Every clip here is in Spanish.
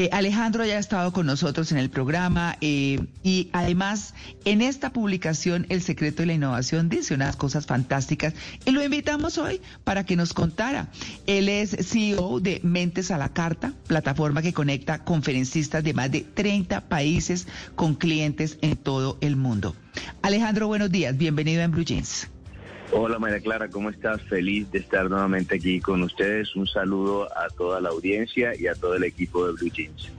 Eh, Alejandro ya ha estado con nosotros en el programa eh, y además en esta publicación El secreto de la innovación dice unas cosas fantásticas y lo invitamos hoy para que nos contara. Él es CEO de Mentes a la Carta, plataforma que conecta conferencistas de más de 30 países con clientes en todo el mundo. Alejandro, buenos días, bienvenido en Blue Jeans. Hola María Clara, ¿cómo estás? Feliz de estar nuevamente aquí con ustedes. Un saludo a toda la audiencia y a todo el equipo de Blue Jeans.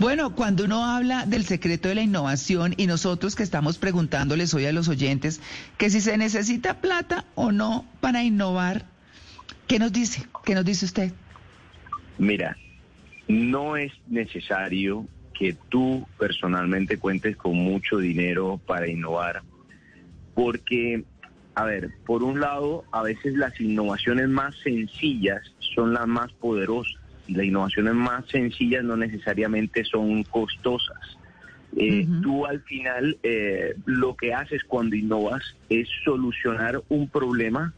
Bueno, cuando uno habla del secreto de la innovación y nosotros que estamos preguntándoles hoy a los oyentes que si se necesita plata o no para innovar, ¿qué nos dice? ¿Qué nos dice usted? Mira, no es necesario que tú personalmente cuentes con mucho dinero para innovar, porque a ver, por un lado, a veces las innovaciones más sencillas son las más poderosas y las innovaciones más sencillas no necesariamente son costosas. Eh, tú al final eh, lo que haces cuando innovas es solucionar un problema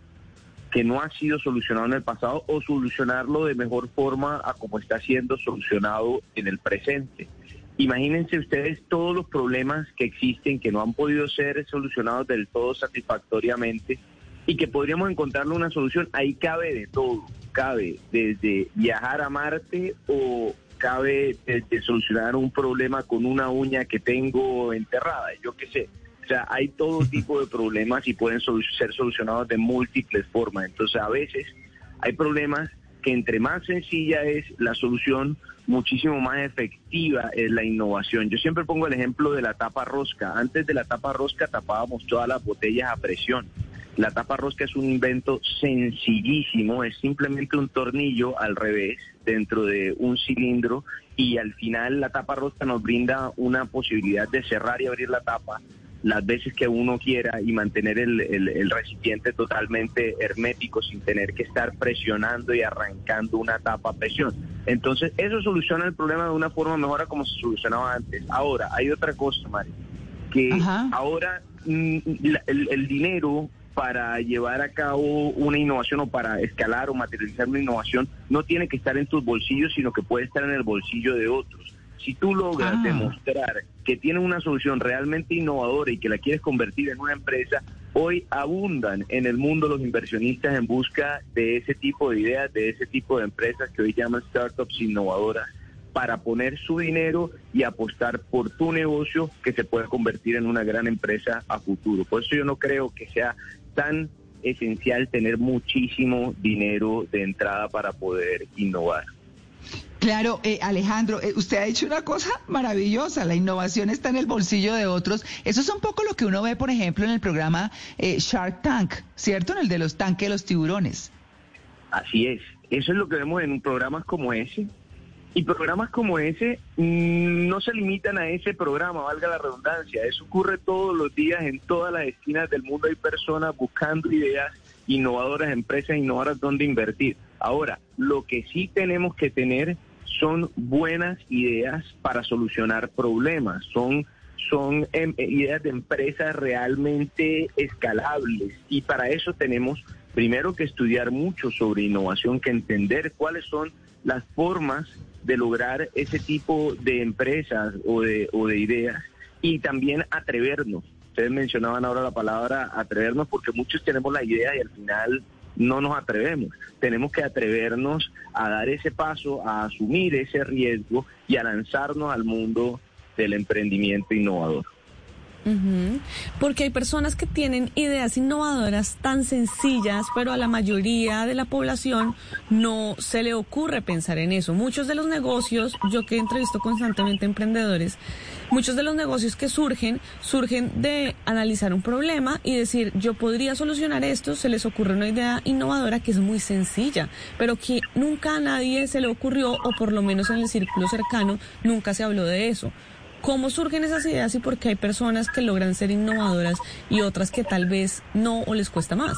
que no ha sido solucionado en el pasado o solucionarlo de mejor forma a como está siendo solucionado en el presente. Imagínense ustedes todos los problemas que existen que no han podido ser solucionados del todo satisfactoriamente y que podríamos encontrarle una solución. Ahí cabe de todo, cabe desde viajar a Marte o cabe desde solucionar un problema con una uña que tengo enterrada, yo qué sé. O sea, hay todo tipo de problemas y pueden ser solucionados de múltiples formas. Entonces, a veces hay problemas que entre más sencilla es la solución, muchísimo más efectiva es la innovación. Yo siempre pongo el ejemplo de la tapa rosca. Antes de la tapa rosca tapábamos todas las botellas a presión. La tapa rosca es un invento sencillísimo, es simplemente un tornillo al revés dentro de un cilindro y al final la tapa rosca nos brinda una posibilidad de cerrar y abrir la tapa las veces que uno quiera y mantener el, recipiente totalmente hermético sin tener que estar presionando y arrancando una tapa a presión. Entonces, eso soluciona el problema de una forma mejor a como se solucionaba antes. Ahora, hay otra cosa, Mari, que ahora mm, el, dinero para llevar a cabo una innovación o para escalar o materializar una innovación no tiene que estar en tus bolsillos, sino que puede estar en el bolsillo de otros. Si tú logras ah. demostrar que tienes una solución realmente innovadora y que la quieres convertir en una empresa, hoy abundan en el mundo los inversionistas en busca de ese tipo de ideas, de ese tipo de empresas que hoy llaman startups innovadoras para poner su dinero y apostar por tu negocio que se puede convertir en una gran empresa a futuro. Por eso yo no creo que sea tan esencial tener muchísimo dinero de entrada para poder innovar. Claro, eh, Alejandro, eh, usted ha dicho una cosa maravillosa, la innovación está en el bolsillo de otros. Eso es un poco lo que uno ve, por ejemplo, en el programa eh, Shark Tank, ¿cierto? En el de los tanques de los tiburones. Así es, eso es lo que vemos en programas como ese. Y programas como ese mm, no se limitan a ese programa, valga la redundancia. Eso ocurre todos los días en todas las esquinas del mundo. Hay personas buscando ideas innovadoras, empresas innovadoras donde invertir. Ahora, lo que sí tenemos que tener son buenas ideas para solucionar problemas, son, son em, eh, ideas de empresas realmente escalables y para eso tenemos primero que estudiar mucho sobre innovación, que entender cuáles son las formas de lograr ese tipo de empresas o de, o de ideas y también atrevernos. Ustedes mencionaban ahora la palabra atrevernos porque muchos tenemos la idea y al final no nos atrevemos. Tenemos que atrevernos a dar ese paso, a asumir ese riesgo y a lanzarnos al mundo del emprendimiento innovador. Porque hay personas que tienen ideas innovadoras tan sencillas, pero a la mayoría de la población no se le ocurre pensar en eso. Muchos de los negocios, yo que entrevisto constantemente emprendedores, muchos de los negocios que surgen, surgen de analizar un problema y decir, yo podría solucionar esto, se les ocurre una idea innovadora que es muy sencilla, pero que nunca a nadie se le ocurrió, o por lo menos en el círculo cercano, nunca se habló de eso. ¿Cómo surgen esas ideas y por qué hay personas que logran ser innovadoras y otras que tal vez no o les cuesta más?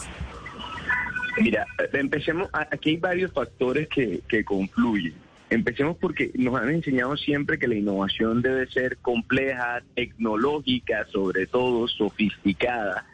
Mira, empecemos, aquí hay varios factores que, que confluyen. Empecemos porque nos han enseñado siempre que la innovación debe ser compleja, tecnológica, sobre todo sofisticada.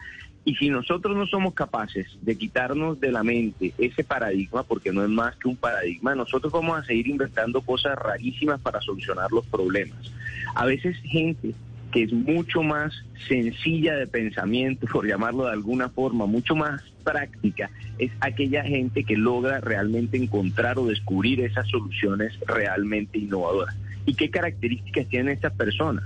Y si nosotros no somos capaces de quitarnos de la mente ese paradigma, porque no es más que un paradigma, nosotros vamos a seguir inventando cosas rarísimas para solucionar los problemas. A veces gente que es mucho más sencilla de pensamiento, por llamarlo de alguna forma, mucho más práctica, es aquella gente que logra realmente encontrar o descubrir esas soluciones realmente innovadoras. ¿Y qué características tienen estas personas?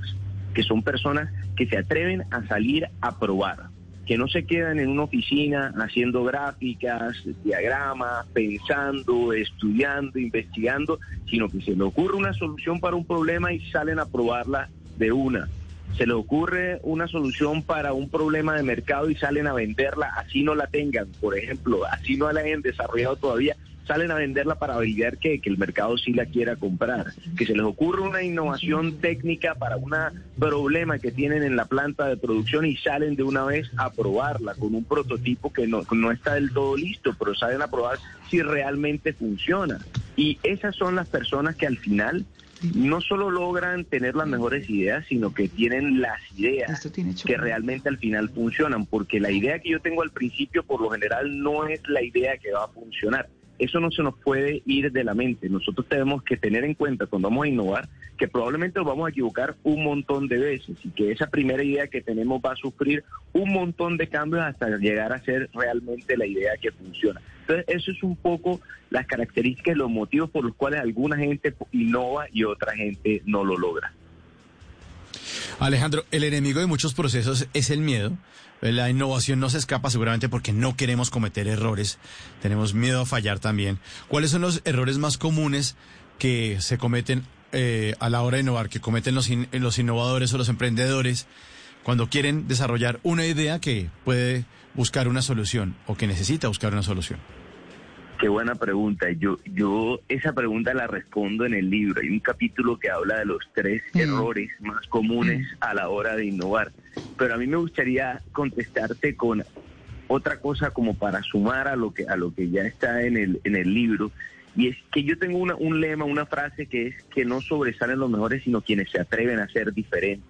Que son personas que se atreven a salir a probar, que no se quedan en una oficina haciendo gráficas, diagramas, pensando, estudiando, investigando, sino que se le ocurre una solución para un problema y salen a probarla de una. Se le ocurre una solución para un problema de mercado y salen a venderla, así no la tengan, por ejemplo, así no la hayan desarrollado todavía, salen a venderla para validar que, que el mercado sí la quiera comprar. Que se les ocurre una innovación técnica para un problema que tienen en la planta de producción y salen de una vez a probarla con un prototipo que no, no está del todo listo, pero salen a probar si realmente funciona. Y esas son las personas que al final no solo logran tener las mejores ideas, sino que tienen las ideas que realmente al final funcionan, porque la idea que yo tengo al principio por lo general no es la idea que va a funcionar eso no se nos puede ir de la mente. Nosotros tenemos que tener en cuenta cuando vamos a innovar que probablemente nos vamos a equivocar un montón de veces y que esa primera idea que tenemos va a sufrir un montón de cambios hasta llegar a ser realmente la idea que funciona. Entonces, eso es un poco las características, los motivos por los cuales alguna gente innova y otra gente no lo logra. Alejandro, el enemigo de muchos procesos es el miedo. La innovación no se escapa seguramente porque no queremos cometer errores. Tenemos miedo a fallar también. ¿Cuáles son los errores más comunes que se cometen eh, a la hora de innovar, que cometen los, los innovadores o los emprendedores cuando quieren desarrollar una idea que puede buscar una solución o que necesita buscar una solución? Qué buena pregunta. Yo, yo esa pregunta la respondo en el libro. Hay un capítulo que habla de los tres mm. errores más comunes mm. a la hora de innovar. Pero a mí me gustaría contestarte con otra cosa como para sumar a lo que a lo que ya está en el en el libro y es que yo tengo una, un lema, una frase que es que no sobresalen los mejores sino quienes se atreven a ser diferentes.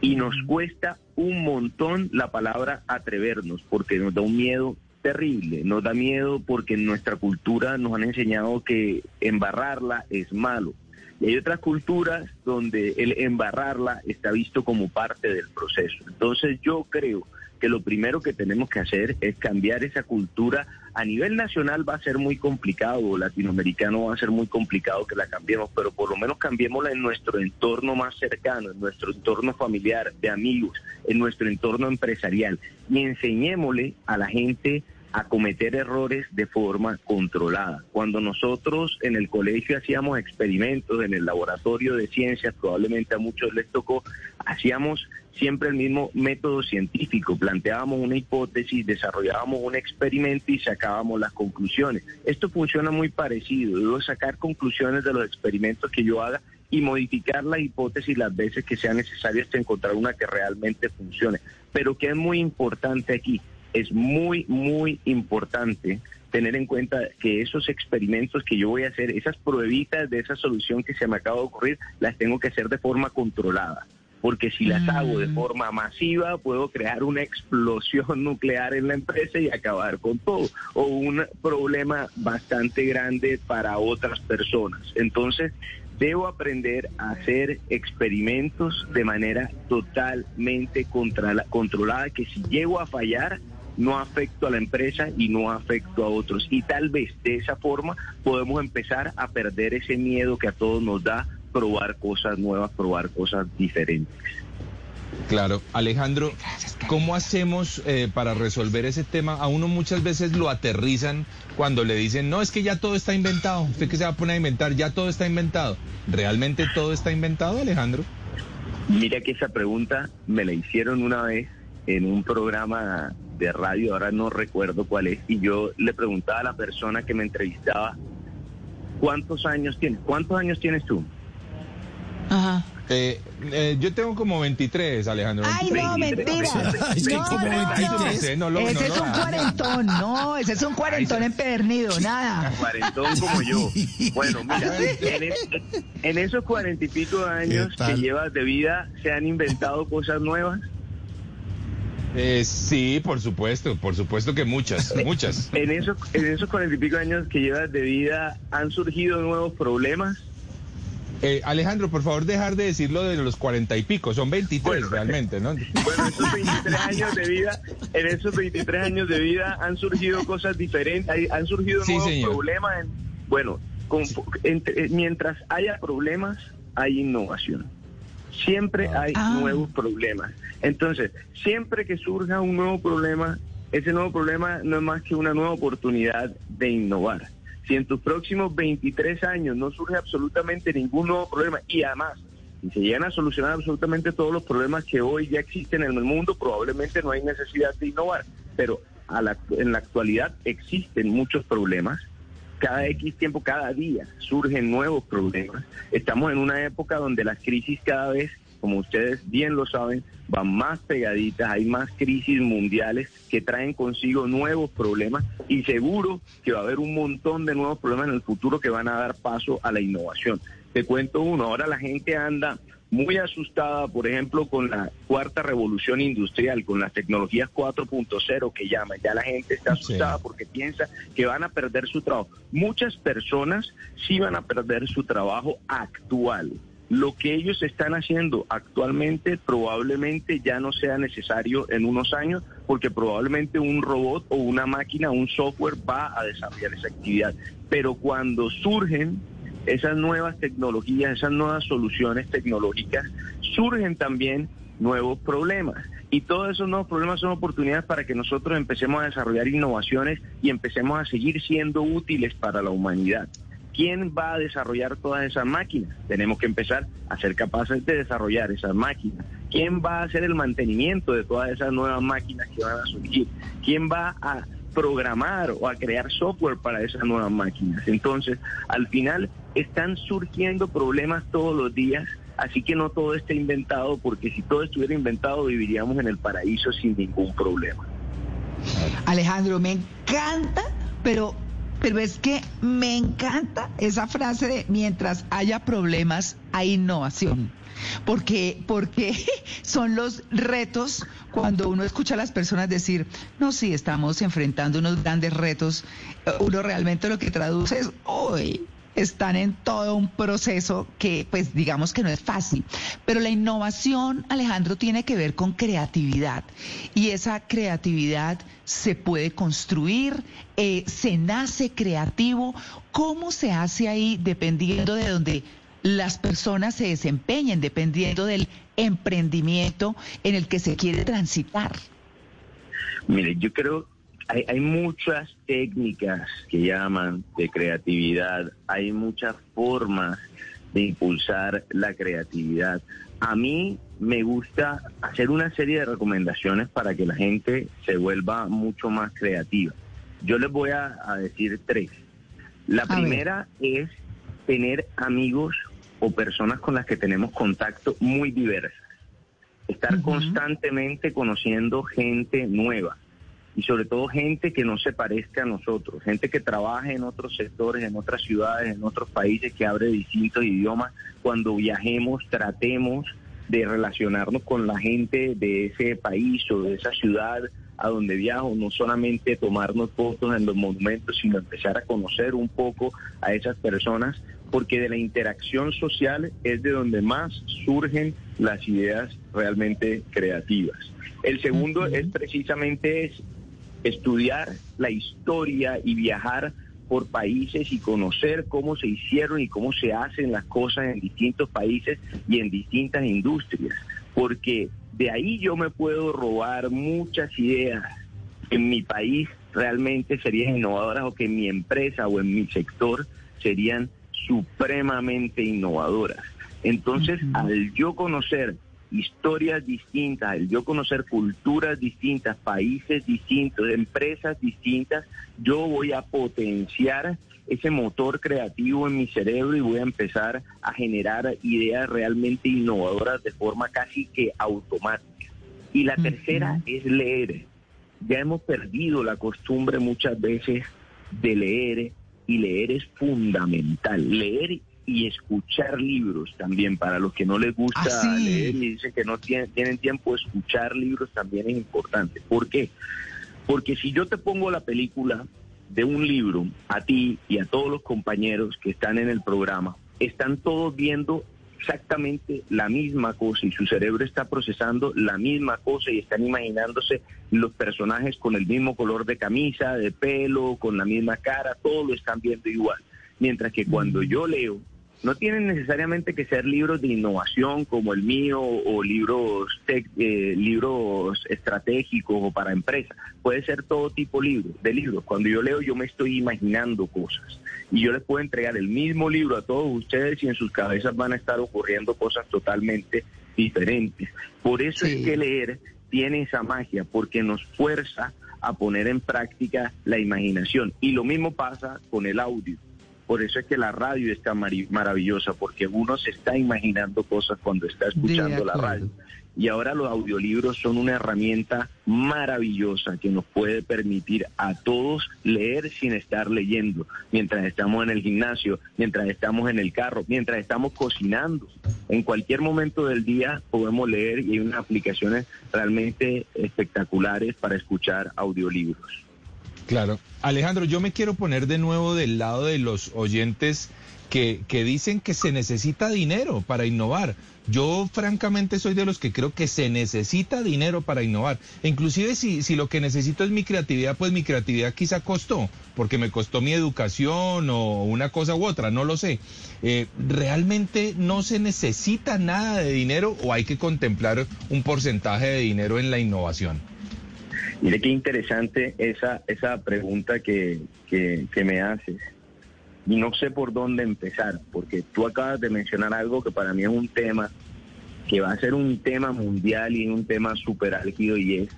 Y nos mm. cuesta un montón la palabra atrevernos porque nos da un miedo terrible, nos da miedo porque en nuestra cultura nos han enseñado que embarrarla es malo. Y hay otras culturas donde el embarrarla está visto como parte del proceso. Entonces yo creo que lo primero que tenemos que hacer es cambiar esa cultura. A nivel nacional va a ser muy complicado, latinoamericano va a ser muy complicado que la cambiemos, pero por lo menos cambiémosla en nuestro entorno más cercano, en nuestro entorno familiar, de amigos, en nuestro entorno empresarial y enseñémosle a la gente a cometer errores de forma controlada. Cuando nosotros en el colegio hacíamos experimentos en el laboratorio de ciencias, probablemente a muchos les tocó, hacíamos siempre el mismo método científico, planteábamos una hipótesis, desarrollábamos un experimento y sacábamos las conclusiones. Esto funciona muy parecido, debo sacar conclusiones de los experimentos que yo haga y modificar la hipótesis las veces que sea necesario hasta encontrar una que realmente funcione. Pero que es muy importante aquí, es muy, muy importante tener en cuenta que esos experimentos que yo voy a hacer, esas pruebitas de esa solución que se me acaba de ocurrir, las tengo que hacer de forma controlada. Porque si las hago de mm. forma masiva, puedo crear una explosión nuclear en la empresa y acabar con todo. O un problema bastante grande para otras personas. Entonces, debo aprender a hacer experimentos de manera totalmente controlada, que si llego a fallar, no afecto a la empresa y no afecto a otros. Y tal vez de esa forma podemos empezar a perder ese miedo que a todos nos da probar cosas nuevas, probar cosas diferentes. Claro, Alejandro, ¿cómo hacemos eh, para resolver ese tema? A uno muchas veces lo aterrizan cuando le dicen, no, es que ya todo está inventado, usted que se va a poner a inventar, ya todo está inventado. ¿Realmente todo está inventado, Alejandro? Mira que esa pregunta me la hicieron una vez en un programa de radio, ahora no recuerdo cuál es, y yo le preguntaba a la persona que me entrevistaba, ¿cuántos años tienes? ¿Cuántos años tienes tú? Ajá. Eh, eh, yo tengo como 23, Alejandro. Ay, no, mentira. no, ese es un cuarentón, no, ese es un cuarentón empedernido, nada. Cuarentón como yo. Bueno, mira, en, en esos cuarenta y pico de años que llevas de vida, ¿se han inventado cosas nuevas? Eh, sí, por supuesto, por supuesto que muchas, muchas. En, eso, en esos cuarenta y pico años que llevas de vida, ¿han surgido nuevos problemas? Eh, Alejandro, por favor, dejar de decir lo de los cuarenta y pico, son 23 realmente, ¿no? Bueno, esos 23 años de vida, en esos 23 años de vida han surgido cosas diferentes, han surgido nuevos problemas. bueno, eh, mientras haya problemas, hay innovación. Siempre ah. hay ah. nuevos problemas. Entonces, siempre que surja un nuevo problema, ese nuevo problema no es más que una nueva oportunidad de innovar. Si en tus próximos 23 años no surge absolutamente ningún nuevo problema y además si se llegan a solucionar absolutamente todos los problemas que hoy ya existen en el mundo, probablemente no hay necesidad de innovar. Pero a la, en la actualidad existen muchos problemas cada X tiempo, cada día surgen nuevos problemas. Estamos en una época donde las crisis cada vez, como ustedes bien lo saben, van más pegaditas, hay más crisis mundiales que traen consigo nuevos problemas y seguro que va a haber un montón de nuevos problemas en el futuro que van a dar paso a la innovación. Te cuento uno, ahora la gente anda muy asustada, por ejemplo, con la cuarta revolución industrial, con las tecnologías 4.0 que llaman. Ya la gente está asustada porque piensa que van a perder su trabajo. Muchas personas sí van a perder su trabajo actual. Lo que ellos están haciendo actualmente probablemente ya no sea necesario en unos años porque probablemente un robot o una máquina, un software va a desarrollar esa actividad. Pero cuando surgen esas nuevas tecnologías, esas nuevas soluciones tecnológicas, surgen también nuevos problemas. Y todos esos nuevos problemas son oportunidades para que nosotros empecemos a desarrollar innovaciones y empecemos a seguir siendo útiles para la humanidad. ¿Quién va a desarrollar todas esas máquinas? Tenemos que empezar a ser capaces de desarrollar esas máquinas. ¿Quién va a hacer el mantenimiento de todas esas nuevas máquinas que van a surgir? ¿Quién va a programar o a crear software para esas nuevas máquinas. Entonces, al final están surgiendo problemas todos los días, así que no todo está inventado, porque si todo estuviera inventado viviríamos en el paraíso sin ningún problema. Alejandro, me encanta, pero pero es que me encanta esa frase de mientras haya problemas hay innovación porque, porque son los retos cuando uno escucha a las personas decir, no, sí, estamos enfrentando unos grandes retos, uno realmente lo que traduce es, hoy están en todo un proceso que, pues, digamos que no es fácil. Pero la innovación, Alejandro, tiene que ver con creatividad. Y esa creatividad se puede construir, eh, se nace creativo. ¿Cómo se hace ahí dependiendo de donde las personas se desempeñen dependiendo del emprendimiento en el que se quiere transitar? Mire, yo creo hay, hay muchas técnicas que llaman de creatividad, hay muchas formas de impulsar la creatividad. A mí me gusta hacer una serie de recomendaciones para que la gente se vuelva mucho más creativa. Yo les voy a, decir tres. La primera es tener amigos o personas con las que tenemos contacto muy diversas. Estar constantemente conociendo gente nueva y sobre todo gente que no se parezca a nosotros, gente que trabaje en otros sectores, en otras ciudades, en otros países, que abre distintos idiomas. Cuando viajemos, tratemos de relacionarnos con la gente de ese país o de esa ciudad a donde viajo, no solamente tomarnos fotos en los monumentos, sino empezar a conocer un poco a esas personas, porque de la interacción social es de donde más surgen las ideas realmente creativas. El segundo es precisamente estudiar la historia y viajar por países y conocer cómo se hicieron y cómo se hacen las cosas en distintos países y en distintas industrias, porque de ahí yo me puedo robar muchas ideas. En mi país realmente serían innovadoras o que en mi empresa o en mi sector serían supremamente innovadoras. Entonces, al yo conocer historias distintas, el yo conocer culturas distintas, países distintos, empresas distintas, yo voy a potenciar ese motor creativo en mi cerebro y voy a empezar a generar ideas realmente innovadoras de forma casi que automática. Y la tercera es leer. Ya hemos perdido la costumbre muchas veces de leer y leer es fundamental. Leer y escuchar libros también. Para los que no les gusta Ah, sí. leer y dicen que no tienen, tienen tiempo, escuchar libros también es importante. ¿Por qué? Porque si yo te pongo la película de un libro a ti y a todos los compañeros que están en el programa, están todos viendo exactamente la misma cosa y su cerebro está procesando la misma cosa y están imaginándose los personajes con el mismo color de camisa, de pelo, con la misma cara, todo lo están viendo igual. Mientras que cuando yo leo, no tienen necesariamente que ser libros de innovación como el mío o libros eh, libros estratégicos o para empresas. Puede ser todo tipo de libros. Cuando yo leo yo me estoy imaginando cosas y yo les puedo entregar el mismo libro a todos ustedes y en sus cabezas van a estar ocurriendo cosas totalmente diferentes. Por eso Sí. es que leer tiene esa magia porque nos fuerza a poner en práctica la imaginación y lo mismo pasa con el audio. Por eso es que la radio está maravillosa, porque uno se está imaginando cosas cuando está escuchando la radio. Y ahora los audiolibros son una herramienta maravillosa que nos puede permitir a todos leer sin estar leyendo, mientras estamos en el gimnasio, mientras estamos en el carro, mientras estamos cocinando. En cualquier momento del día podemos leer y hay unas aplicaciones realmente espectaculares para escuchar audiolibros. Claro. Alejandro, yo me quiero poner de nuevo del lado de los oyentes que, que dicen que se necesita dinero para innovar. Yo francamente soy de los que creo que se necesita dinero para innovar. Inclusive si, si lo que necesito es mi creatividad, pues mi creatividad quizá costó, porque me costó mi educación o una cosa u otra, no lo sé. Eh, ¿Realmente no se necesita nada de dinero o hay que contemplar un porcentaje de dinero en la innovación? Mire qué interesante esa, esa pregunta que, que, que me haces. Y no sé por dónde empezar, porque tú acabas de mencionar algo que para mí es un tema que va a ser un tema mundial y un tema súper álgido y es,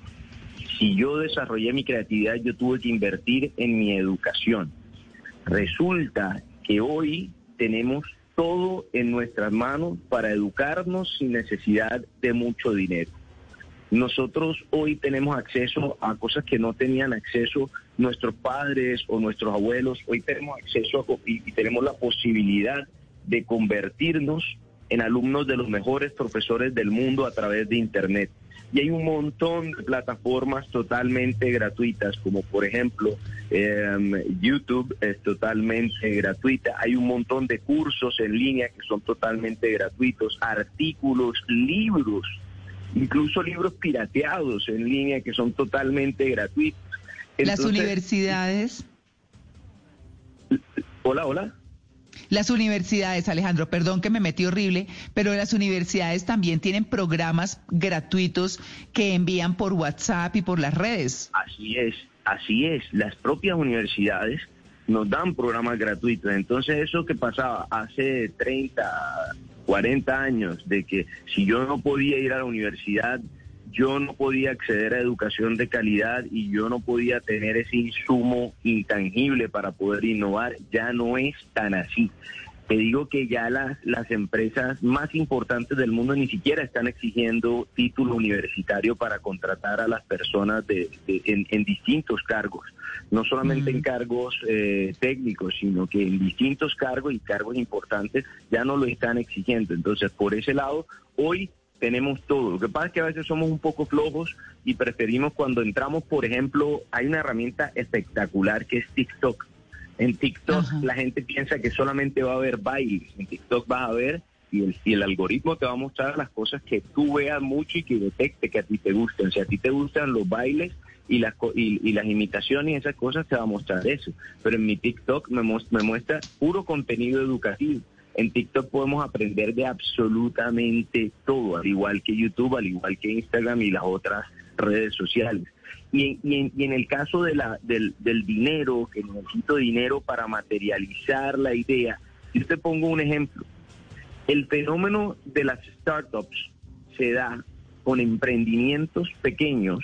si yo desarrollé mi creatividad, yo tuve que invertir en mi educación. Resulta que hoy tenemos todo en nuestras manos para educarnos sin necesidad de mucho dinero. Nosotros hoy tenemos acceso a cosas que no tenían acceso nuestros padres o nuestros abuelos. Hoy tenemos acceso a, y, tenemos la posibilidad de convertirnos en alumnos de los mejores profesores del mundo a través de Internet. Y hay un montón de plataformas totalmente gratuitas, como por ejemplo em, YouTube es totalmente gratuita. Hay un montón de cursos en línea que son totalmente gratuitos, artículos, libros incluso libros pirateados en línea que son totalmente gratuitos. Las universidades, Hola, hola. las universidades, Alejandro, perdón que me metí horrible, pero las universidades también tienen programas gratuitos que envían por WhatsApp y por las redes. Así es, así es. Las propias universidades nos dan programas gratuitos. Entonces eso que pasaba hace 30, 40 años, de que si yo no podía ir a la universidad, yo no podía acceder a educación de calidad y yo no podía tener ese insumo intangible para poder innovar, ya no es tan así. Te digo que ya las, las empresas más importantes del mundo ni siquiera están exigiendo título universitario para contratar a las personas de, de- en, en distintos cargos, no solamente en cargos eh, técnicos, sino que en distintos cargos y cargos importantes ya no lo están exigiendo. Entonces, por ese lado, hoy tenemos todo. Lo que pasa es que a veces somos un poco flojos y preferimos cuando entramos, por ejemplo, hay una herramienta espectacular que es TikTok. En TikTok Ajá. la gente piensa que solamente va a haber bailes. En TikTok vas a ver y el, y el algoritmo te va a mostrar las cosas que tú veas mucho y que detecte que a ti te gustan. Si a ti te gustan los bailes y las, y, y las imitaciones y esas cosas, te va a mostrar eso. Pero en mi TikTok me, me muestra puro contenido educativo. En TikTok podemos aprender de absolutamente todo, al igual que YouTube, al igual que Instagram y las otras redes sociales. Y, y en, y en el caso de la, del, del dinero, que necesito dinero para materializar la idea, yo te pongo un ejemplo. El fenómeno de las startups se da con emprendimientos pequeños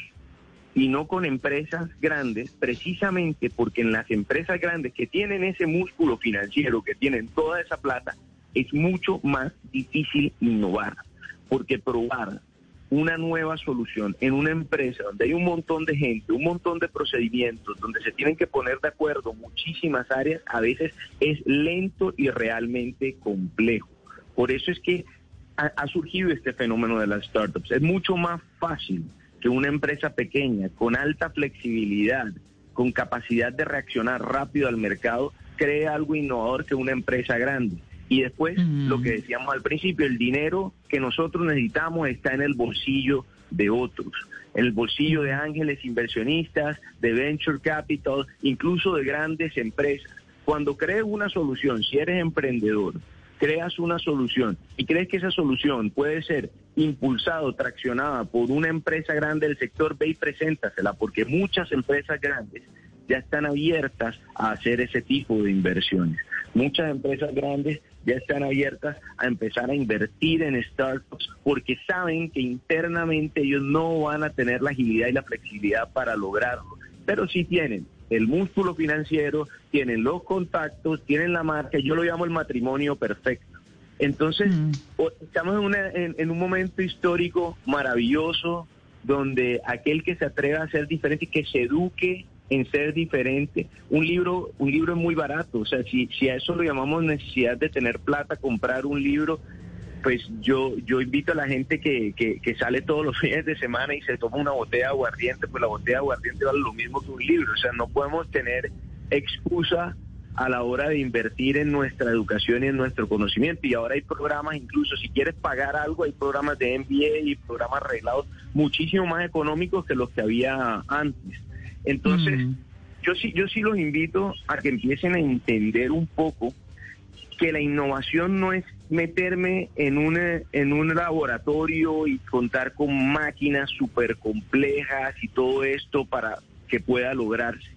y no con empresas grandes, precisamente porque en las empresas grandes que tienen ese músculo financiero, que tienen toda esa plata, es mucho más difícil innovar, porque probar una nueva solución en una empresa donde hay un montón de gente, un montón de procedimientos, donde se tienen que poner de acuerdo muchísimas áreas, a veces es lento y realmente complejo. Por eso es que ha, surgido este fenómeno de las startups. Es mucho más fácil que una empresa pequeña, con alta flexibilidad, con capacidad de reaccionar rápido al mercado, cree algo innovador que una empresa grande. Y después, lo que decíamos al principio, el dinero que nosotros necesitamos está en el bolsillo de otros, en el bolsillo de ángeles inversionistas, de venture capital, incluso de grandes empresas. Cuando crees una solución, si eres emprendedor, creas una solución y crees que esa solución puede ser impulsada o traccionada por una empresa grande del sector, ve y preséntasela, porque muchas empresas grandes ya están abiertas a hacer ese tipo de inversiones. Muchas empresas grandes ya están abiertas a empezar a invertir en startups porque saben que internamente ellos no van a tener la agilidad y la flexibilidad para lograrlo, pero sí tienen el músculo financiero, tienen los contactos, tienen la marca, yo lo llamo el matrimonio perfecto. Entonces, mm. estamos en, en, un momento histórico maravilloso donde aquel que se atreva a ser diferente, y que se eduque en ser diferente, un libro, un libro es muy barato, o sea, si, si a eso lo llamamos necesidad de tener plata, comprar un libro, pues yo, yo invito a la gente que, que, sale todos los fines de semana y se toma una botella de aguardiente, pues la botella de aguardiente vale lo mismo que un libro. O sea, no podemos tener excusa a la hora de invertir en nuestra educación y en nuestro conocimiento. Y ahora hay programas, incluso si quieres pagar algo, hay programas de MBA y programas arreglados muchísimo más económicos que los que había antes. Entonces, mm. yo sí, yo sí los invito a que empiecen a entender un poco que la innovación no es meterme en un, en un laboratorio y contar con máquinas súper complejas y todo esto para que pueda lograrse.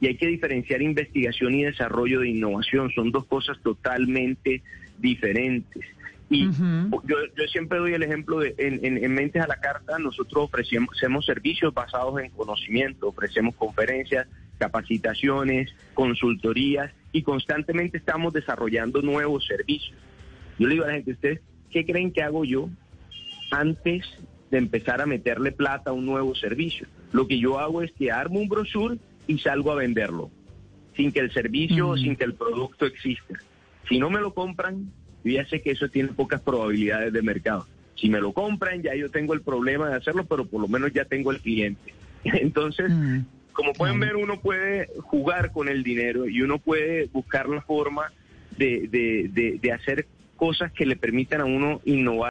Y hay que diferenciar investigación y desarrollo de innovación. Son dos cosas totalmente diferentes. Y yo, yo, siempre doy el ejemplo de, en, en, Mentes a la Carta, nosotros ofrecemos hacemos servicios basados en conocimiento, ofrecemos conferencias, capacitaciones, consultorías y constantemente estamos desarrollando nuevos servicios. Yo le digo a la gente, ¿ustedes qué creen que hago yo antes de empezar a meterle plata a un nuevo servicio? Lo que yo hago es que armo un brochure y salgo a venderlo, sin que el servicio o sin que el producto exista. Si no me lo compran, yo ya sé que eso tiene pocas probabilidades de mercado. Si me lo compran, ya yo tengo el problema de hacerlo, pero por lo menos ya tengo el cliente. Entonces, como pueden ver, uno puede jugar con el dinero y uno puede buscar la forma de, de, de, de hacer cosas que le permitan a uno innovar.